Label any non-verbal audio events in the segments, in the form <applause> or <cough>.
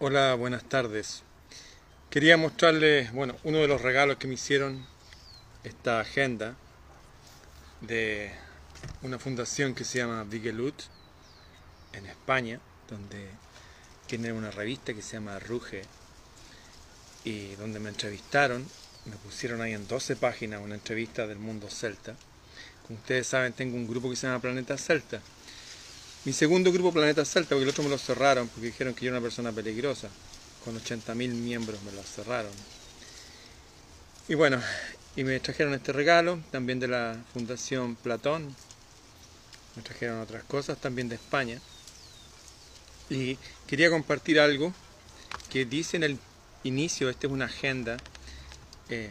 Hola, buenas tardes. Quería mostrarles, bueno, uno de los regalos que me hicieron esta agenda de una fundación que se llama Vigelut en España, donde tiene una revista que se llama Ruge y donde me entrevistaron, me pusieron ahí en 12 páginas una entrevista del mundo celta. Como ustedes saben, tengo un grupo que se llama Planeta Celta mi segundo grupo Planeta Celta, porque el otro me lo cerraron, porque dijeron que yo era una persona peligrosa. Con 80.000 miembros me lo cerraron. Y bueno, y me trajeron este regalo, también de la Fundación Platón. Me trajeron otras cosas, también de España. Y quería compartir algo que dice en el inicio, esta es una agenda eh,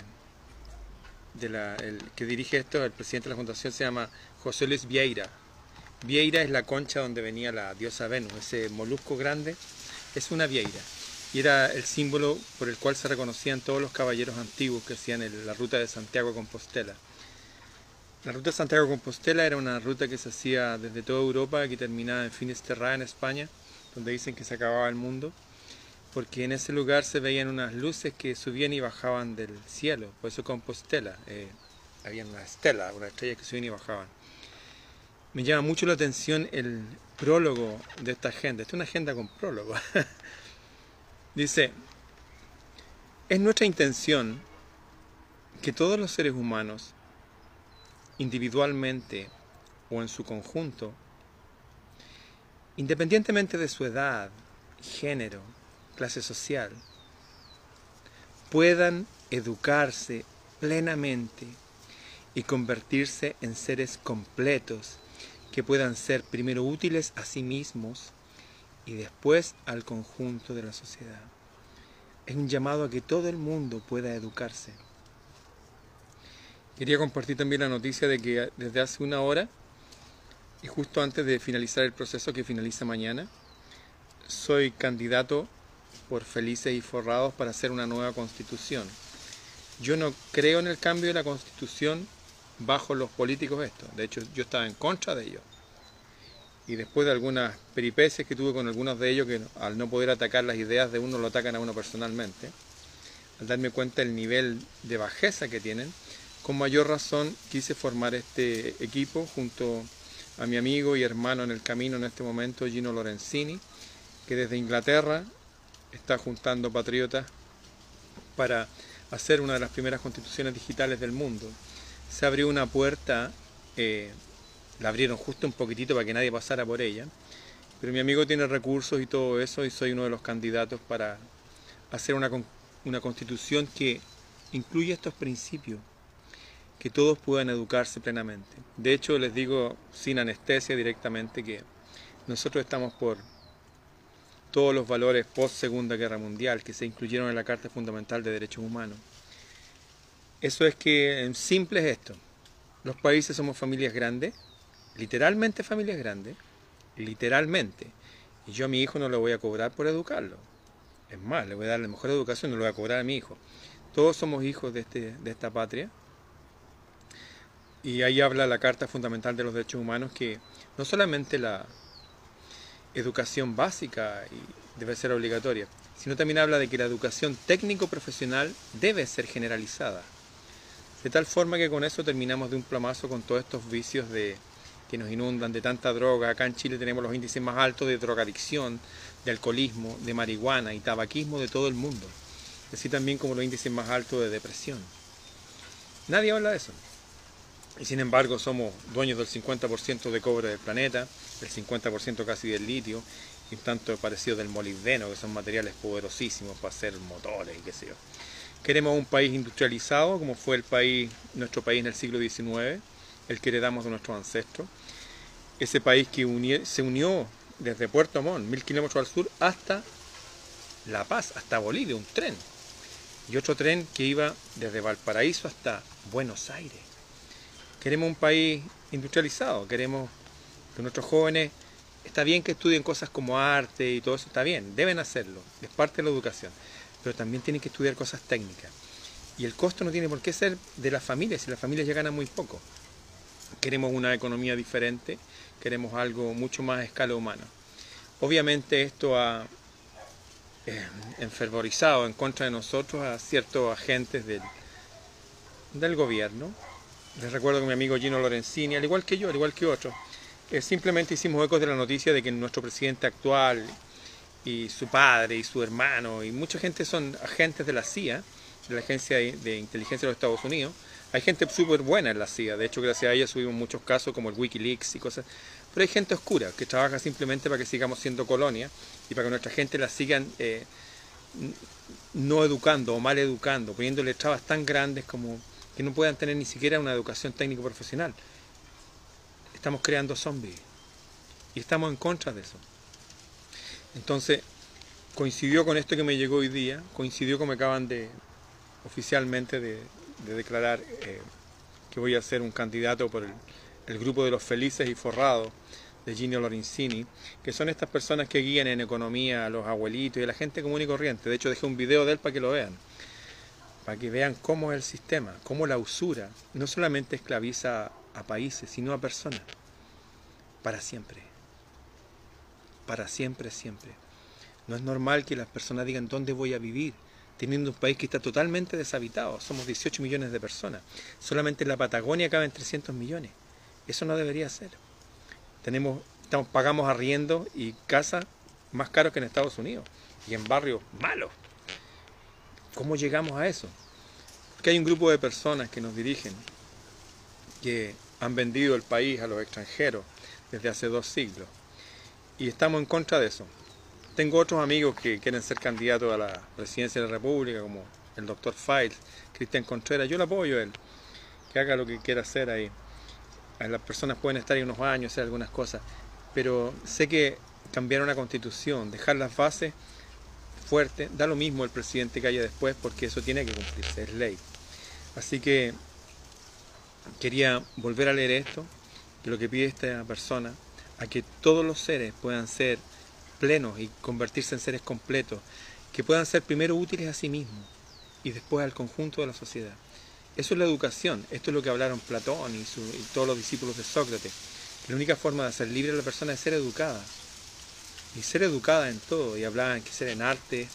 que dirige esto, el presidente de la fundación se llama José Luis Vieira, Vieira es la concha donde venía la diosa Venus, ese molusco grande. Es una vieira y era el símbolo por el cual se reconocían todos los caballeros antiguos que hacían la ruta de Santiago a Compostela. La ruta de Santiago a Compostela era una ruta que se hacía desde toda Europa que terminaba en Finisterrae en España, donde dicen que se acababa el mundo, porque en ese lugar se veían unas luces que subían y bajaban del cielo, por eso Compostela, eh, había una estela, una estrella que subían y bajaban me llama mucho la atención el prólogo de esta agenda. Esta es una agenda con prólogo. <laughs> Dice, es nuestra intención que todos los seres humanos, individualmente o en su conjunto, independientemente de su edad, género, clase social, puedan educarse plenamente y convertirse en seres completos que puedan ser primero útiles a sí mismos y después al conjunto de la sociedad. Es un llamado a que todo el mundo pueda educarse. Quería compartir también la noticia de que desde hace una hora y justo antes de finalizar el proceso que finaliza mañana, soy candidato por Felices y Forrados para hacer una nueva constitución. Yo no creo en el cambio de la constitución bajo los políticos esto. De hecho, yo estaba en contra de ellos. Y después de algunas peripecias que tuve con algunos de ellos, que al no poder atacar las ideas de uno, lo atacan a uno personalmente, al darme cuenta del nivel de bajeza que tienen, con mayor razón quise formar este equipo junto a mi amigo y hermano en el camino en este momento, Gino Lorenzini, que desde Inglaterra está juntando patriotas para hacer una de las primeras constituciones digitales del mundo se abrió una puerta, eh, la abrieron justo un poquitito para que nadie pasara por ella, pero mi amigo tiene recursos y todo eso y soy uno de los candidatos para hacer una, una constitución que incluya estos principios, que todos puedan educarse plenamente. De hecho, les digo sin anestesia directamente que nosotros estamos por todos los valores post Segunda Guerra Mundial que se incluyeron en la Carta Fundamental de Derechos Humanos eso es que en simple es esto. Los países somos familias grandes, literalmente familias grandes, literalmente. Y yo a mi hijo no le voy a cobrar por educarlo. Es más, le voy a dar la mejor educación, no le voy a cobrar a mi hijo. Todos somos hijos de, este, de esta patria. Y ahí habla la Carta Fundamental de los Derechos Humanos que no solamente la educación básica debe ser obligatoria, sino también habla de que la educación técnico-profesional debe ser generalizada. De tal forma que con eso terminamos de un plomazo con todos estos vicios de, que nos inundan de tanta droga. Acá en Chile tenemos los índices más altos de drogadicción, de alcoholismo, de marihuana y tabaquismo de todo el mundo. Así también como los índices más altos de depresión. Nadie habla de eso. Y sin embargo somos dueños del 50% de cobre del planeta, el 50% casi del litio, y tanto parecido del molibdeno, que son materiales poderosísimos para hacer motores y qué sé yo. Queremos un país industrializado, como fue el país, nuestro país en el siglo XIX, el que heredamos de nuestros ancestros. Ese país que se unió desde Puerto Montt, mil kilómetros al sur, hasta La Paz, hasta Bolivia, un tren. Y otro tren que iba desde Valparaíso hasta Buenos Aires. Queremos un país industrializado, queremos que nuestros jóvenes, está bien que estudien cosas como arte y todo eso, está bien, deben hacerlo, es parte de la educación pero también tienen que estudiar cosas técnicas. Y el costo no tiene por qué ser de las familias, si las familias ya ganan muy poco. Queremos una economía diferente, queremos algo mucho más a escala humana. Obviamente esto ha, eh, enfervorizado en contra de nosotros a ciertos agentes del, del gobierno. Les recuerdo que mi amigo Gino Lorenzini, al igual que yo, al igual que otros, eh, simplemente hicimos ecos de la noticia de que nuestro presidente actual y su padre y su hermano y mucha gente son agentes de la CIA, de la Agencia de Inteligencia de los Estados Unidos. Hay gente súper buena en la CIA, de hecho gracias a ella subimos muchos casos como el Wikileaks y cosas, pero hay gente oscura que trabaja simplemente para que sigamos siendo colonia y para que nuestra gente la sigan eh, no educando o mal educando, poniéndole trabas tan grandes como que no puedan tener ni siquiera una educación técnico profesional. Estamos creando zombies y estamos en contra de eso. Entonces, coincidió con esto que me llegó hoy día, coincidió con me acaban de oficialmente de, declarar eh, que voy a ser un candidato por el, el, grupo de los felices y forrados de Gino Lorenzini, que son estas personas que guían en economía a los abuelitos y a la gente común y corriente. De hecho, dejé un video de él para que lo vean para que vean cómo es el sistema, cómo la usura no solamente esclaviza a países, sino a personas, para siempre, para siempre, siempre. No es normal que las personas digan dónde voy a vivir, teniendo un país que está totalmente deshabitado. Somos 18 millones de personas. Solamente en la Patagonia caben 300 millones. Eso no debería ser. Tenemos, pagamos arriendo y casa más caros que en Estados Unidos y en barrios malos. ¿Cómo llegamos a eso? Porque hay un grupo de personas que nos dirigen, que han vendido el país a los extranjeros desde hace dos siglos. Y estamos en contra de eso. Tengo otros amigos que quieren ser candidatos a la presidencia de la República, como el doctor Files, Cristian Contreras. Yo le apoyo a él, que haga lo que quiera hacer ahí. Las personas pueden estar ahí unos años, hacer algunas cosas, pero sé que cambiar una constitución, dejar las bases fuerte, da lo mismo el presidente que haya después porque eso tiene que cumplirse, es ley. Así que quería volver a leer esto, lo que pide esta persona, a que todos los seres puedan ser plenos y convertirse en seres completos, que puedan ser primero útiles a sí mismos y después al conjunto de la sociedad. Eso es la educación, esto es lo que hablaron Platón y, y todos los discípulos de Sócrates. La única forma de ser libre a la persona es ser educada y ser educada en todo. Y hablaban que ser en arte,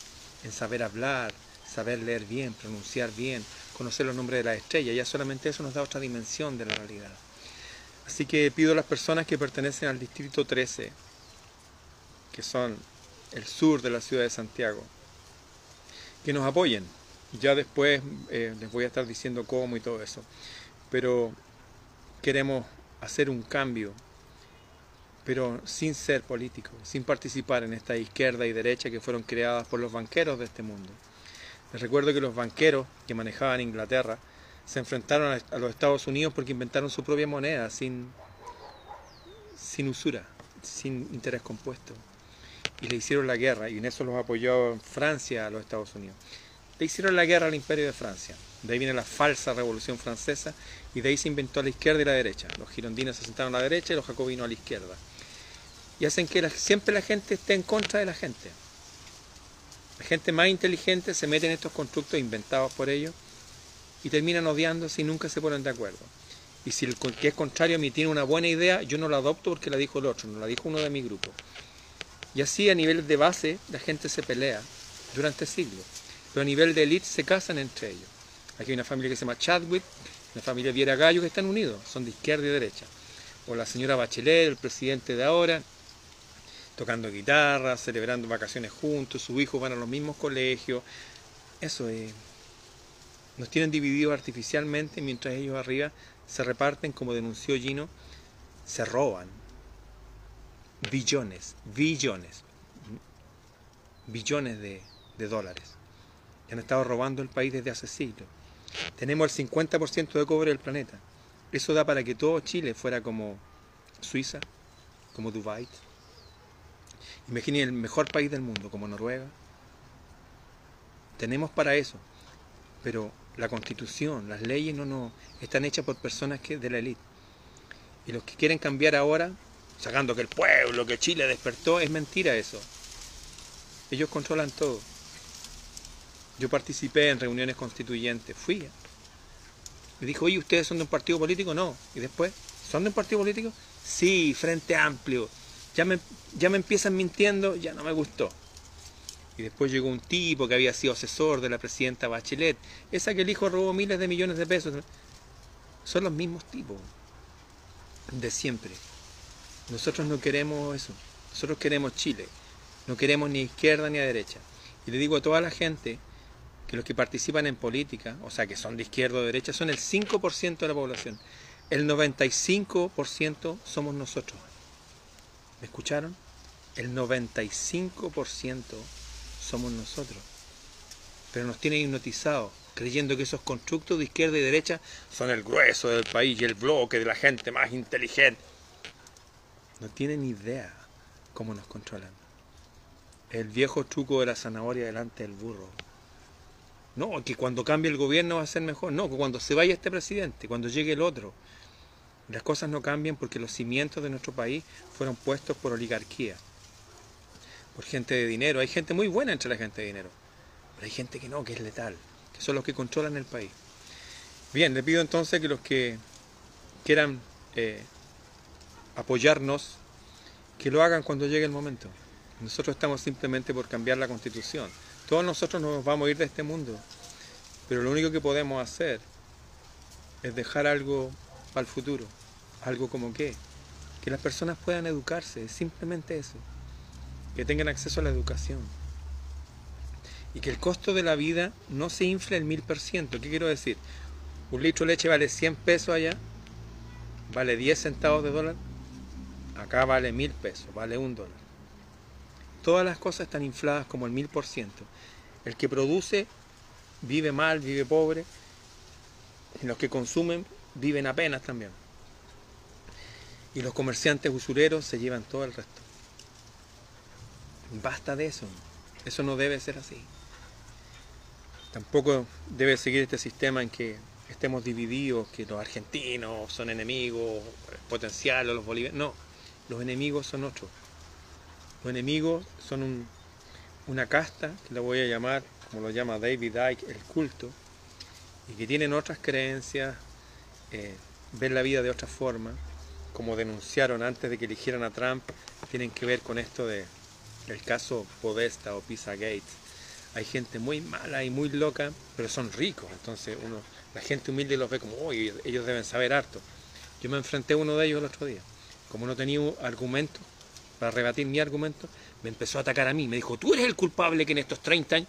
en saber hablar, saber leer bien, pronunciar bien, conocer los nombres de las estrellas. Ya solamente eso nos da otra dimensión de la realidad. Así que pido a las personas que pertenecen al distrito 13, que son el sur de la ciudad de Santiago, que nos apoyen. Ya después eh, les voy a estar diciendo cómo y todo eso. Pero queremos hacer un cambio pero sin ser político, sin participar en esta izquierda y derecha que fueron creadas por los banqueros de este mundo. Les recuerdo que los banqueros que manejaban Inglaterra se enfrentaron a los Estados Unidos porque inventaron su propia moneda sin, sin usura, sin interés compuesto. Y le hicieron la guerra, y en eso los apoyó Francia a los Estados Unidos. Le hicieron la guerra al imperio de Francia. De ahí viene la falsa revolución francesa y de ahí se inventó la izquierda y la derecha. Los girondinos se sentaron a la derecha y los jacobinos a la izquierda y hacen que siempre la gente esté en contra de la gente. La gente más inteligente se mete en estos constructos inventados por ellos y terminan odiándose y nunca se ponen de acuerdo. Y si el que es contrario a mí tiene una buena idea, yo no la adopto porque la dijo el otro, no la dijo uno de mi grupo. Y así a nivel de base la gente se pelea durante siglos. Pero a nivel de élite se casan entre ellos. Aquí hay una familia que se llama Chadwick, una familia Viera Gallo que están unidos, son de izquierda y derecha. O la señora Bachelet, el presidente de ahora, tocando guitarra, celebrando vacaciones juntos, sus hijos van a los mismos colegios. Eso es. Nos tienen divididos artificialmente mientras ellos arriba se reparten, como denunció Gino, se roban billones, billones, billones de, de dólares. Han estado robando el país desde hace siglos. Tenemos el 50% de cobre del planeta. Eso da para que todo Chile fuera como Suiza, como Dubái, Imaginen el mejor país del mundo como Noruega. Tenemos para eso, pero la constitución, las leyes no, no están hechas por personas que de la élite. Y los que quieren cambiar ahora, sacando que el pueblo, que Chile despertó, es mentira eso. Ellos controlan todo. Yo participé en reuniones constituyentes, fui. Me dijo, oye, ¿ustedes son de un partido político? No. Y después, ¿son de un partido político? Sí, Frente Amplio ya me, ya me empiezan mintiendo, ya no me gustó. Y después llegó un tipo que había sido asesor de la presidenta Bachelet, esa que el hijo robó miles de millones de pesos. Son los mismos tipos de siempre. Nosotros no queremos eso. Nosotros queremos Chile. No queremos ni izquierda ni a derecha. Y le digo a toda la gente que los que participan en política, o sea, que son de izquierda o derecha, son el 5% de la población. El 95% somos nosotros. ¿Me escucharon? El 95% somos nosotros. Pero nos tienen hipnotizados, creyendo que esos constructos de izquierda y derecha son el grueso del país y el bloque de la gente más inteligente. No tienen idea cómo nos controlan. El viejo truco de la zanahoria delante del burro. No, que cuando cambie el gobierno va a ser mejor. No, que cuando se vaya este presidente, cuando llegue el otro. Las cosas no cambian porque los cimientos de nuestro país fueron puestos por oligarquía, por gente de dinero. Hay gente muy buena entre la gente de dinero, pero hay gente que no, que es letal, que son los que controlan el país. Bien, le pido entonces que los que quieran eh, apoyarnos, que lo hagan cuando llegue el momento. Nosotros estamos simplemente por cambiar la constitución. Todos nosotros nos vamos a ir de este mundo, pero lo único que podemos hacer es dejar algo para el futuro. Algo como qué? Que las personas puedan educarse, simplemente eso. Que tengan acceso a la educación. Y que el costo de la vida no se infle el mil por ciento. ¿Qué quiero decir? Un litro de leche vale 100 pesos allá, vale 10 centavos de dólar, acá vale mil pesos, vale un dólar. Todas las cosas están infladas como el mil por ciento. El que produce vive mal, vive pobre, y los que consumen viven apenas también. Y los comerciantes usureros se llevan todo el resto. Basta de eso. Eso no debe ser así. Tampoco debe seguir este sistema en que estemos divididos, que los argentinos son enemigos potenciales, los bolivianos. No, los enemigos son otros. Los enemigos son una casta, que la voy a llamar, como lo llama David Icke, el culto, y que tienen otras creencias, eh, ver la vida de otra forma, como denunciaron antes de que eligieran a Trump, tienen que ver con esto de el caso Podesta o Pizzagate. Hay gente muy mala y muy loca, pero son ricos, entonces uno, la gente humilde los ve como, uy, ellos deben saber harto. Yo me enfrenté a uno de ellos el otro día. Como no tenía argumento para rebatir mi argumento, me empezó a atacar a mí. Me dijo, tú eres el culpable que en estos 30 años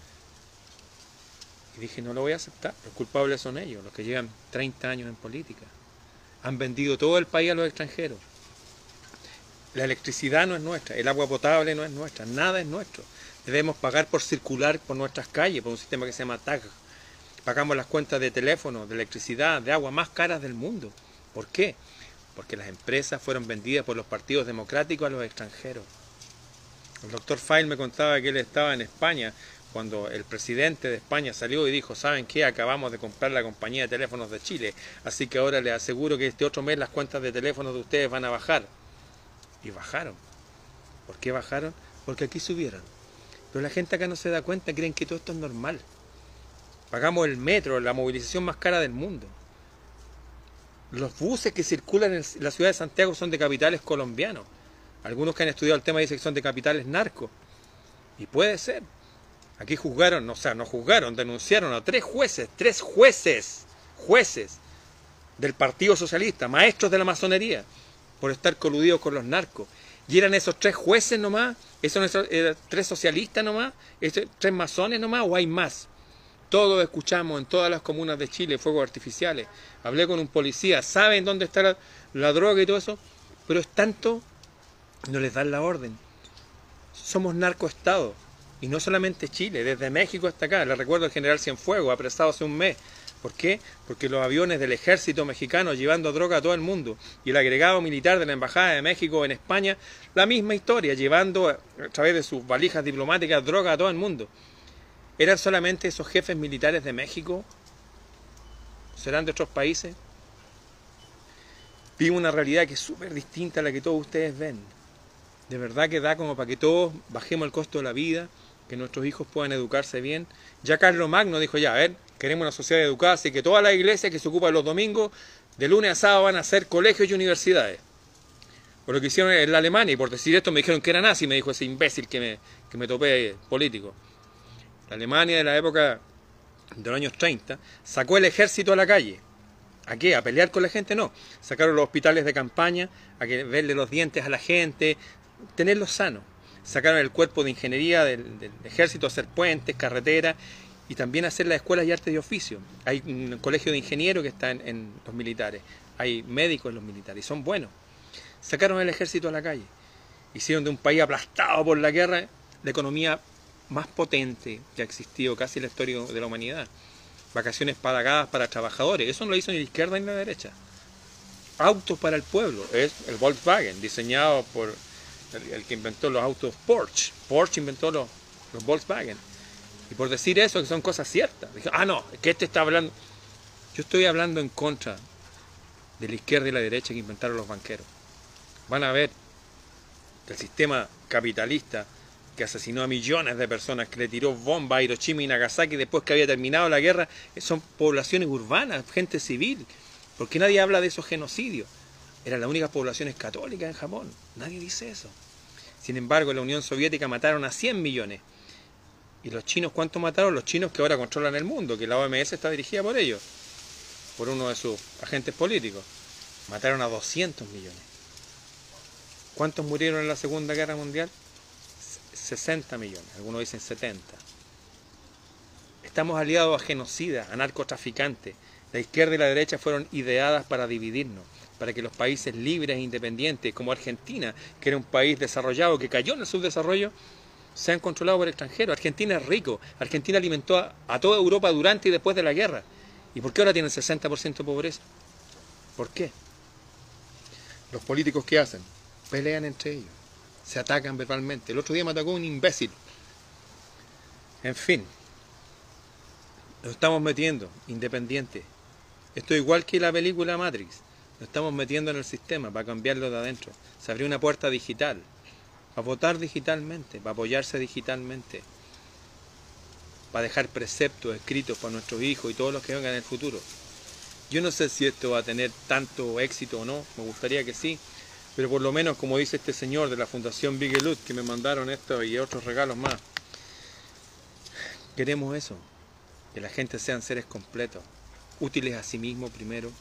y dije, no lo voy a aceptar. Los culpables son ellos, los que llevan 30 años en política. Han vendido todo el país a los extranjeros. La electricidad no es nuestra, el agua potable no es nuestra, nada es nuestro. Debemos pagar por circular por nuestras calles, por un sistema que se llama TAG. Pagamos las cuentas de teléfono, de electricidad, de agua más caras del mundo. ¿Por qué? Porque las empresas fueron vendidas por los partidos democráticos a los extranjeros. El doctor File me contaba que él estaba en España cuando el presidente de España salió y dijo, ¿saben qué? Acabamos de comprar la compañía de teléfonos de Chile, así que ahora les aseguro que este otro mes las cuentas de teléfonos de ustedes van a bajar. Y bajaron. ¿Por qué bajaron? Porque aquí subieron. Pero la gente acá no se da cuenta, creen que todo esto es normal. Pagamos el metro, la movilización más cara del mundo. Los buses que circulan en la ciudad de Santiago son de capitales colombianos. Algunos que han estudiado el tema dicen que son de capitales narcos. Y puede ser, Aquí juzgaron, o sea, no juzgaron, denunciaron a tres jueces, tres jueces, jueces del Partido Socialista, maestros de la masonería, por estar coludidos con los narcos. Y eran esos tres jueces nomás, esos eran tres socialistas nomás, esos tres masones nomás, o hay más. Todos escuchamos en todas las comunas de Chile fuegos artificiales. Hablé con un policía, saben dónde está la, la droga y todo eso, pero es tanto, no les dan la orden. Somos narcoestados. Y no solamente Chile, desde México hasta acá. Le recuerdo al general Cienfuegos, apresado hace un mes. ¿Por qué? Porque los aviones del ejército mexicano llevando droga a todo el mundo y el agregado militar de la Embajada de México en España, la misma historia, llevando a través de sus valijas diplomáticas droga a todo el mundo. ¿Eran solamente esos jefes militares de México? ¿Serán de otros países? Vivo una realidad que es súper distinta a la que todos ustedes ven. De verdad que da como para que todos bajemos el costo de la vida, que nuestros hijos puedan educarse bien. Ya Carlos Magno dijo, ya, a ver, queremos una sociedad educada, así que todas las iglesias que se ocupan los domingos, de lunes a sábado van a ser colegios y universidades. Por lo que hicieron en la Alemania, y por decir esto me dijeron que era nazi, me dijo ese imbécil que me, que me topé político. La Alemania de la época de los años 30 sacó el ejército a la calle. ¿A qué? ¿A pelear con la gente? No. Sacaron los hospitales de campaña, a que verle los dientes a la gente, tenerlos sanos. Sacaron el cuerpo de ingeniería del, del ejército, hacer puentes, carreteras y también hacer las escuelas y artes de oficio. Hay un colegio de ingenieros que está en, los militares, hay médicos en los militares, y son buenos. Sacaron el ejército a la calle, hicieron de un país aplastado por la guerra la economía más potente que ha existido casi en la historia de la humanidad. Vacaciones pagadas para trabajadores, eso no lo hizo ni la izquierda ni la derecha. Autos para el pueblo, es el Volkswagen, diseñado por el, que inventó los autos Porsche. Porsche inventó los, los Volkswagen y por decir eso, que son cosas ciertas. Ah, no, que este está hablando. Yo estoy hablando en contra de la izquierda y la derecha que inventaron los banqueros. Van a ver que el sistema capitalista que asesinó a millones de personas, que le tiró bombas a Hiroshima y Nagasaki después que había terminado la guerra, son poblaciones urbanas, gente civil. Porque nadie habla de esos genocidios. Eran las únicas poblaciones católicas en Japón. Nadie dice eso. Sin embargo, en la Unión Soviética mataron a 100 millones. ¿Y los chinos cuánto mataron? Los chinos que ahora controlan el mundo, que la OMS está dirigida por ellos, por uno de sus agentes políticos. Mataron a 200 millones. ¿Cuántos murieron en la Segunda Guerra Mundial? 60 millones, algunos dicen 70. Estamos aliados a genocidas, a narcotraficantes. La izquierda y la derecha fueron ideadas para dividirnos, para que los países libres e independientes, como Argentina, que era un país desarrollado que cayó en el subdesarrollo, se han controlado por extranjeros. Argentina es rico. Argentina alimentó a, toda Europa durante y después de la guerra. ¿Y por qué ahora tienen 60% de pobreza? ¿Por qué? Los políticos que hacen pelean entre ellos, se atacan verbalmente. El otro día me atacó un imbécil. En fin, nos estamos metiendo independiente. Esto es igual que la película Matrix. Nos estamos metiendo en el sistema para cambiarlo de adentro. Se abrió una puerta digital para votar digitalmente, para apoyarse digitalmente, para dejar preceptos escritos para nuestros hijos y todos los que vengan en el futuro. Yo no sé si esto va a tener tanto éxito o no, me gustaría que sí, pero por lo menos como dice este señor de la Fundación Bigelut que me mandaron esto y otros regalos más, queremos eso, que la gente sean seres completos, útiles a sí mismo primero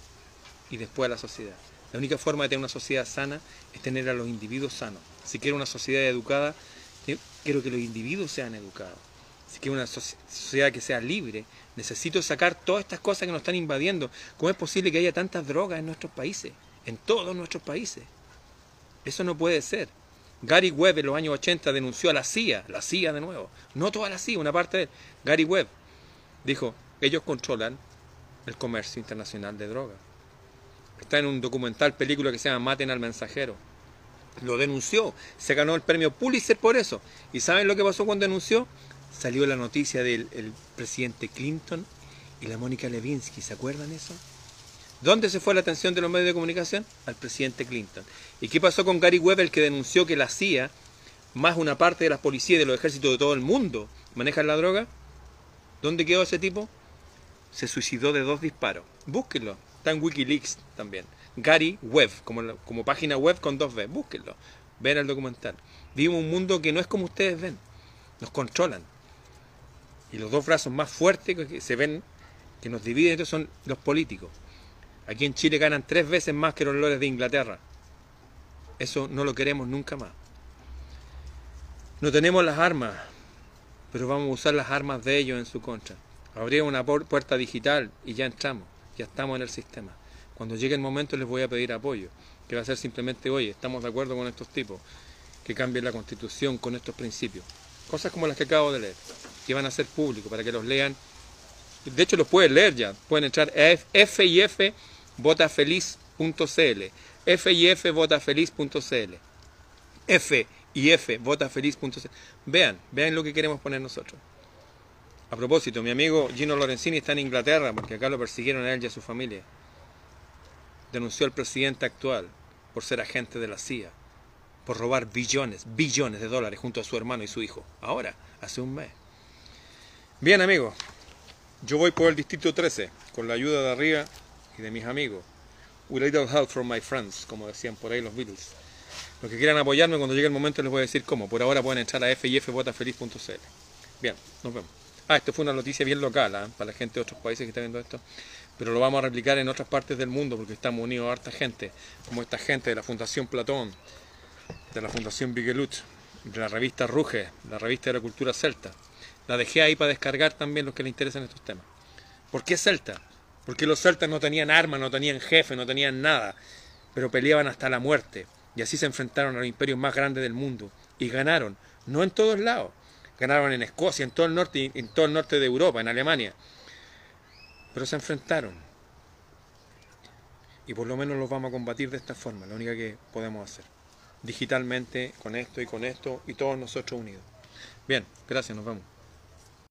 y después a la sociedad. La única forma de tener una sociedad sana es tener a los individuos sanos. Si quiero una sociedad educada, quiero que los individuos sean educados. Si quiero una sociedad que sea libre, necesito sacar todas estas cosas que nos están invadiendo. ¿Cómo es posible que haya tantas drogas en nuestros países? En todos nuestros países. Eso no puede ser. Gary Webb en los años 80 denunció a la CIA, la CIA de nuevo, no toda la CIA, una parte de él. Gary Webb dijo, ellos controlan el comercio internacional de drogas. Está en un documental película que se llama Maten al mensajero lo denunció, se ganó el premio Pulitzer por eso. ¿Y saben lo que pasó cuando denunció? Salió la noticia del presidente Clinton y la Mónica Levinsky, ¿se acuerdan eso? ¿Dónde se fue la atención de los medios de comunicación? Al presidente Clinton. ¿Y qué pasó con Gary Webb, el que denunció que la CIA, más una parte de las policías y de los ejércitos de todo el mundo, manejan la droga? ¿Dónde quedó ese tipo? Se suicidó de dos disparos. Búsquenlo. Está en Wikileaks también. Gary Webb, como, página web con dos V. Búsquenlo. Ven el documental. Vivimos un mundo que no es como ustedes ven. Nos controlan. Y los dos brazos más fuertes que se ven, que nos dividen, son los políticos. Aquí en Chile ganan tres veces más que los lores de Inglaterra. Eso no lo queremos nunca más. No tenemos las armas, pero vamos a usar las armas de ellos en su contra. Abrimos una puerta digital y ya entramos, ya estamos en el sistema. Cuando llegue el momento les voy a pedir apoyo, que va a ser simplemente, oye, estamos de acuerdo con estos tipos, que cambien la constitución con estos principios. Cosas como las que acabo de leer, que van a ser públicos para que los lean. De hecho, los pueden leer ya. Pueden entrar a fifvotafeliz.cl fifvotafeliz.cl F. Vean, vean lo que queremos poner nosotros. A propósito, mi amigo Gino Lorenzini está en Inglaterra porque acá lo persiguieron a él y a su familia denunció al presidente actual por ser agente de la CIA, por robar billones, billones de dólares junto a su hermano y su hijo. Ahora, hace un mes. Bien amigos, yo voy por el distrito 13 con la ayuda de arriba y de mis amigos. With a little help from my friends, como decían por ahí los Beatles. Los que quieran apoyarme cuando llegue el momento les voy a decir cómo. Por ahora pueden entrar a fifvotafeliz.cl. Bien, nos vemos. Ah, esto fue una noticia bien local, ¿ah? para la gente de otros países que está viendo esto, pero lo vamos a replicar en otras partes del mundo porque estamos unidos a harta gente, como esta gente de la Fundación Platón, de la Fundación Bigelut, de la revista Ruge, la revista de la cultura celta. La dejé ahí para descargar también los que les interesan estos temas. ¿Por qué celta? Porque los celtas no tenían armas, no tenían jefe, no tenían nada, pero peleaban hasta la muerte. Y así se enfrentaron a los imperios más grandes del mundo. Y ganaron, no en todos lados. Ganaron en Escocia, en todo el norte, en todo el norte de Europa, en Alemania. Pero se enfrentaron. Y por lo menos los vamos a combatir de esta forma, la única que podemos hacer. Digitalmente, con esto y con esto, y todos nosotros unidos. Bien, gracias, nos vemos.